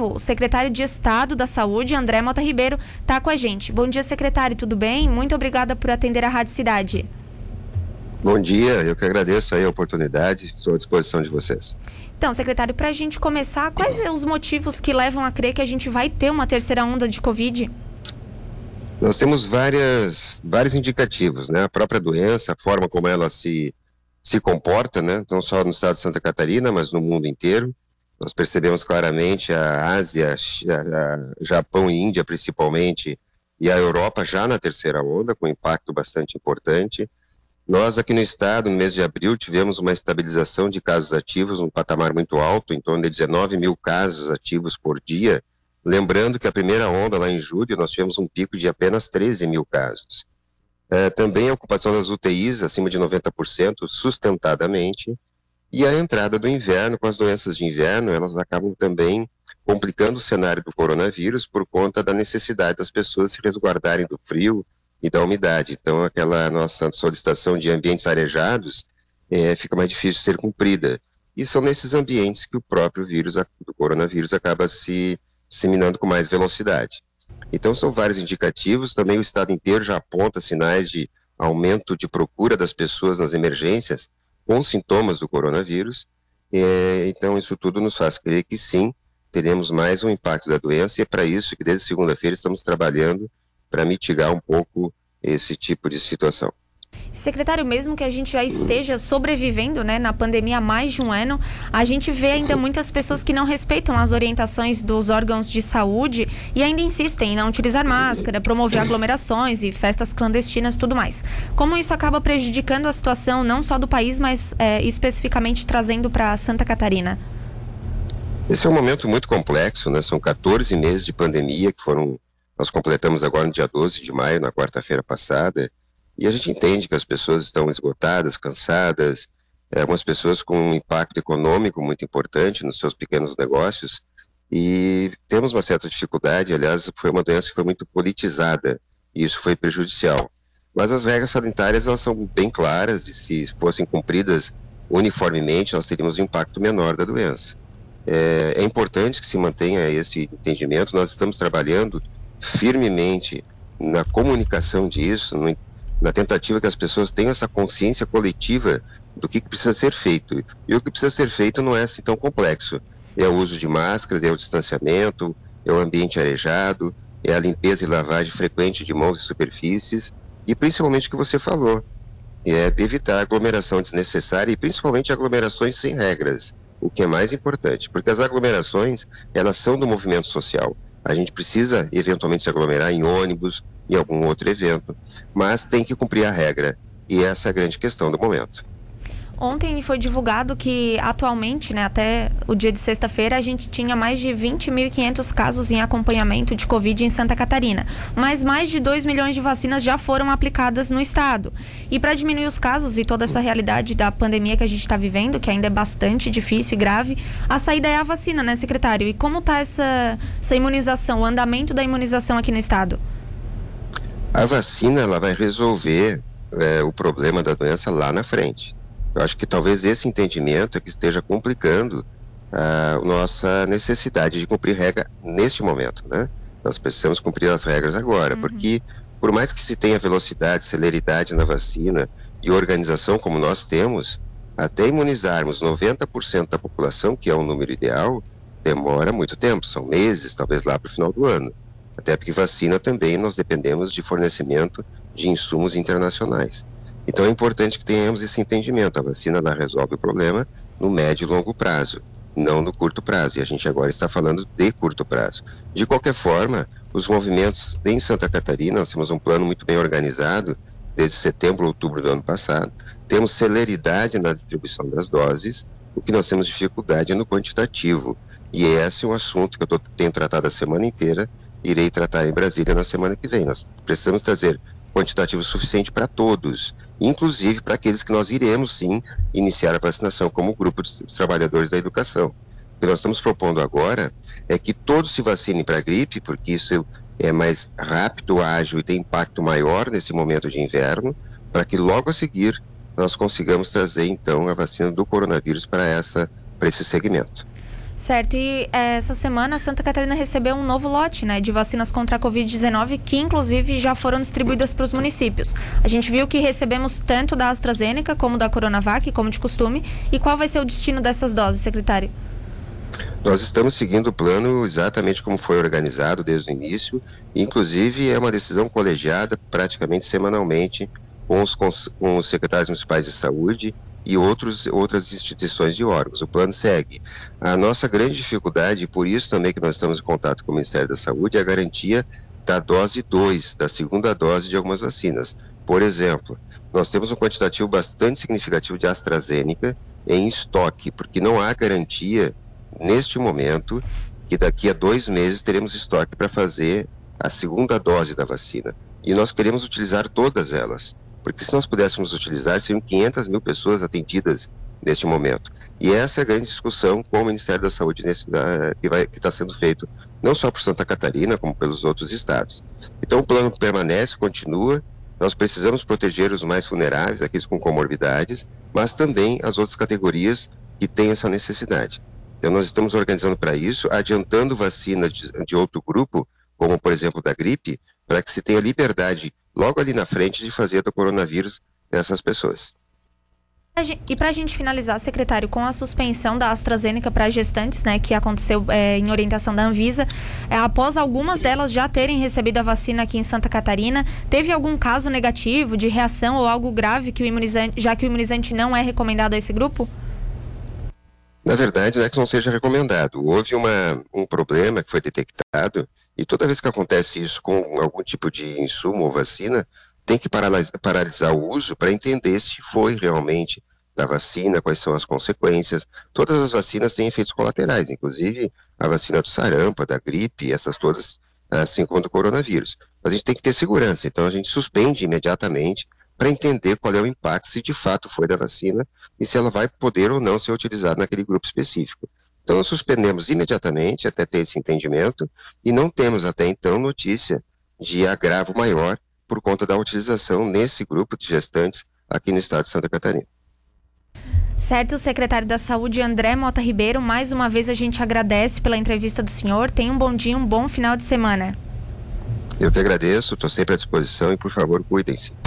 O secretário de Estado da Saúde, André Mota Ribeiro, está com a gente. Bom dia, secretário, tudo bem? Muito obrigada por atender a Rádio Cidade. Bom dia, eu que agradeço aí a oportunidade, estou à disposição de vocês. Então, secretário, para a gente começar, quais são os motivos que levam a crer que a gente vai ter uma terceira onda de Covid? Nós temos várias, vários indicativos, né? A própria doença, a forma como ela se, se comporta, né? Não só no estado de Santa Catarina, mas no mundo inteiro. Nós percebemos claramente a Ásia, a, Japão e Índia principalmente, e a Europa já na terceira onda, com impacto bastante importante. Nós aqui no estado, no mês de abril, tivemos uma estabilização de casos ativos, um patamar muito alto, em torno de 19 mil casos ativos por dia, Lembrando que a primeira onda, lá em julho, nós tivemos um pico de apenas 13 mil casos. É, também a ocupação das UTIs acima de 90%, sustentadamente, e a entrada do inverno, com as doenças de inverno, elas acabam também complicando o cenário do coronavírus por conta da necessidade das pessoas se resguardarem do frio e da umidade. Então, aquela nossa solicitação de ambientes arejados é, fica mais difícil de ser cumprida. E são nesses ambientes que o próprio vírus, do coronavírus, acaba se disseminando com mais velocidade. Então, são vários indicativos. Também o estado inteiro já aponta sinais de aumento de procura das pessoas nas emergências com sintomas do coronavírus. É, então, isso tudo nos faz crer que sim, teremos mais um impacto da doença, e é para isso que desde segunda-feira estamos trabalhando para mitigar um pouco esse tipo de situação. Secretário, mesmo que a gente já esteja sobrevivendo né, na pandemia há mais de um ano, a gente vê ainda muitas pessoas que não respeitam as orientações dos órgãos de saúde e ainda insistem em não utilizar máscara, promover aglomerações e festas clandestinas tudo mais. Como isso acaba prejudicando a situação não só do país, mas é, especificamente trazendo para Santa Catarina? Esse é um momento muito complexo, né? São 14 meses de pandemia que foram. Nós completamos agora no dia 12 de maio, na quarta-feira passada e a gente entende que as pessoas estão esgotadas, cansadas, é, algumas pessoas com um impacto econômico muito importante nos seus pequenos negócios, e temos uma certa dificuldade, aliás, foi uma doença que foi muito politizada, e isso foi prejudicial. Mas as regras sanitárias, elas são bem claras, e se fossem cumpridas uniformemente, nós teríamos um impacto menor da doença. É, é importante que se mantenha esse entendimento, nós estamos trabalhando firmemente na comunicação disso, no na tentativa que as pessoas tenham essa consciência coletiva do que, que precisa ser feito. E o que precisa ser feito não é assim tão complexo. É o uso de máscaras, é o distanciamento, é o ambiente arejado, é a limpeza e lavagem frequente de mãos e superfícies, e principalmente o que você falou, é evitar aglomeração desnecessária e principalmente aglomerações sem regras, o que é mais importante, porque as aglomerações, elas são do movimento social. A gente precisa eventualmente se aglomerar em ônibus, em algum outro evento, mas tem que cumprir a regra. E essa é a grande questão do momento. Ontem foi divulgado que atualmente, né, até o dia de sexta-feira, a gente tinha mais de 20.500 casos em acompanhamento de Covid em Santa Catarina. Mas mais de 2 milhões de vacinas já foram aplicadas no estado. E para diminuir os casos e toda essa realidade da pandemia que a gente está vivendo, que ainda é bastante difícil e grave, a saída é a vacina, né, secretário? E como está essa, essa imunização, o andamento da imunização aqui no estado? A vacina ela vai resolver é, o problema da doença lá na frente. Eu acho que talvez esse entendimento é que esteja complicando a nossa necessidade de cumprir regra neste momento, né? Nós precisamos cumprir as regras agora, uhum. porque por mais que se tenha velocidade, celeridade na vacina e organização como nós temos, até imunizarmos 90% da população, que é o número ideal, demora muito tempo, são meses, talvez lá para o final do ano. Até porque vacina também nós dependemos de fornecimento de insumos internacionais. Então é importante que tenhamos esse entendimento. A vacina ela resolve o problema no médio e longo prazo, não no curto prazo. E a gente agora está falando de curto prazo. De qualquer forma, os movimentos em Santa Catarina, nós temos um plano muito bem organizado desde setembro, outubro do ano passado. Temos celeridade na distribuição das doses, o que nós temos dificuldade no quantitativo. E esse é um assunto que eu tô, tenho tratado a semana inteira irei tratar em Brasília na semana que vem. Nós precisamos trazer quantitativo suficiente para todos, inclusive para aqueles que nós iremos sim iniciar a vacinação, como grupo dos trabalhadores da educação. O que nós estamos propondo agora é que todos se vacinem para a gripe, porque isso é mais rápido, ágil e tem impacto maior nesse momento de inverno, para que logo a seguir nós consigamos trazer então a vacina do coronavírus para essa para esse segmento. Certo, e é, essa semana Santa Catarina recebeu um novo lote né, de vacinas contra a Covid-19, que inclusive já foram distribuídas para os municípios. A gente viu que recebemos tanto da AstraZeneca como da Coronavac, como de costume. E qual vai ser o destino dessas doses, secretário? Nós estamos seguindo o plano exatamente como foi organizado desde o início, inclusive é uma decisão colegiada praticamente semanalmente com os, com os secretários municipais de saúde e outros, outras instituições de órgãos. O plano segue. A nossa grande dificuldade, e por isso também que nós estamos em contato com o Ministério da Saúde, é a garantia da dose 2, da segunda dose de algumas vacinas. Por exemplo, nós temos um quantitativo bastante significativo de AstraZeneca em estoque, porque não há garantia neste momento que daqui a dois meses teremos estoque para fazer a segunda dose da vacina. E nós queremos utilizar todas elas. Porque se nós pudéssemos utilizar, seriam 500 mil pessoas atendidas neste momento. E essa é a grande discussão com o Ministério da Saúde nesse, que está sendo feito, não só por Santa Catarina, como pelos outros estados. Então o plano permanece, continua. Nós precisamos proteger os mais vulneráveis, aqueles com comorbidades, mas também as outras categorias que têm essa necessidade. Então nós estamos organizando para isso, adiantando vacina de, de outro grupo, como por exemplo da gripe, para que se tenha liberdade logo ali na frente de fazer do coronavírus nessas pessoas. E para a gente finalizar, secretário, com a suspensão da AstraZeneca para gestantes, né, que aconteceu é, em orientação da Anvisa, é, após algumas delas já terem recebido a vacina aqui em Santa Catarina, teve algum caso negativo de reação ou algo grave que o imunizante, já que o imunizante não é recomendado a esse grupo? Na verdade, não é que não seja recomendado. Houve uma, um problema que foi detectado e toda vez que acontece isso com algum tipo de insumo ou vacina, tem que paralisar o uso para entender se foi realmente da vacina, quais são as consequências. Todas as vacinas têm efeitos colaterais, inclusive a vacina do sarampo, da gripe, essas todas, assim como do coronavírus. Mas a gente tem que ter segurança, então a gente suspende imediatamente para entender qual é o impacto, se de fato foi da vacina e se ela vai poder ou não ser utilizada naquele grupo específico. Então, nós suspendemos imediatamente até ter esse entendimento e não temos até então notícia de agravo maior por conta da utilização nesse grupo de gestantes aqui no estado de Santa Catarina. Certo, secretário da Saúde André Mota Ribeiro, mais uma vez a gente agradece pela entrevista do senhor. Tenha um bom dia, um bom final de semana. Eu que agradeço, estou sempre à disposição e, por favor, cuidem-se.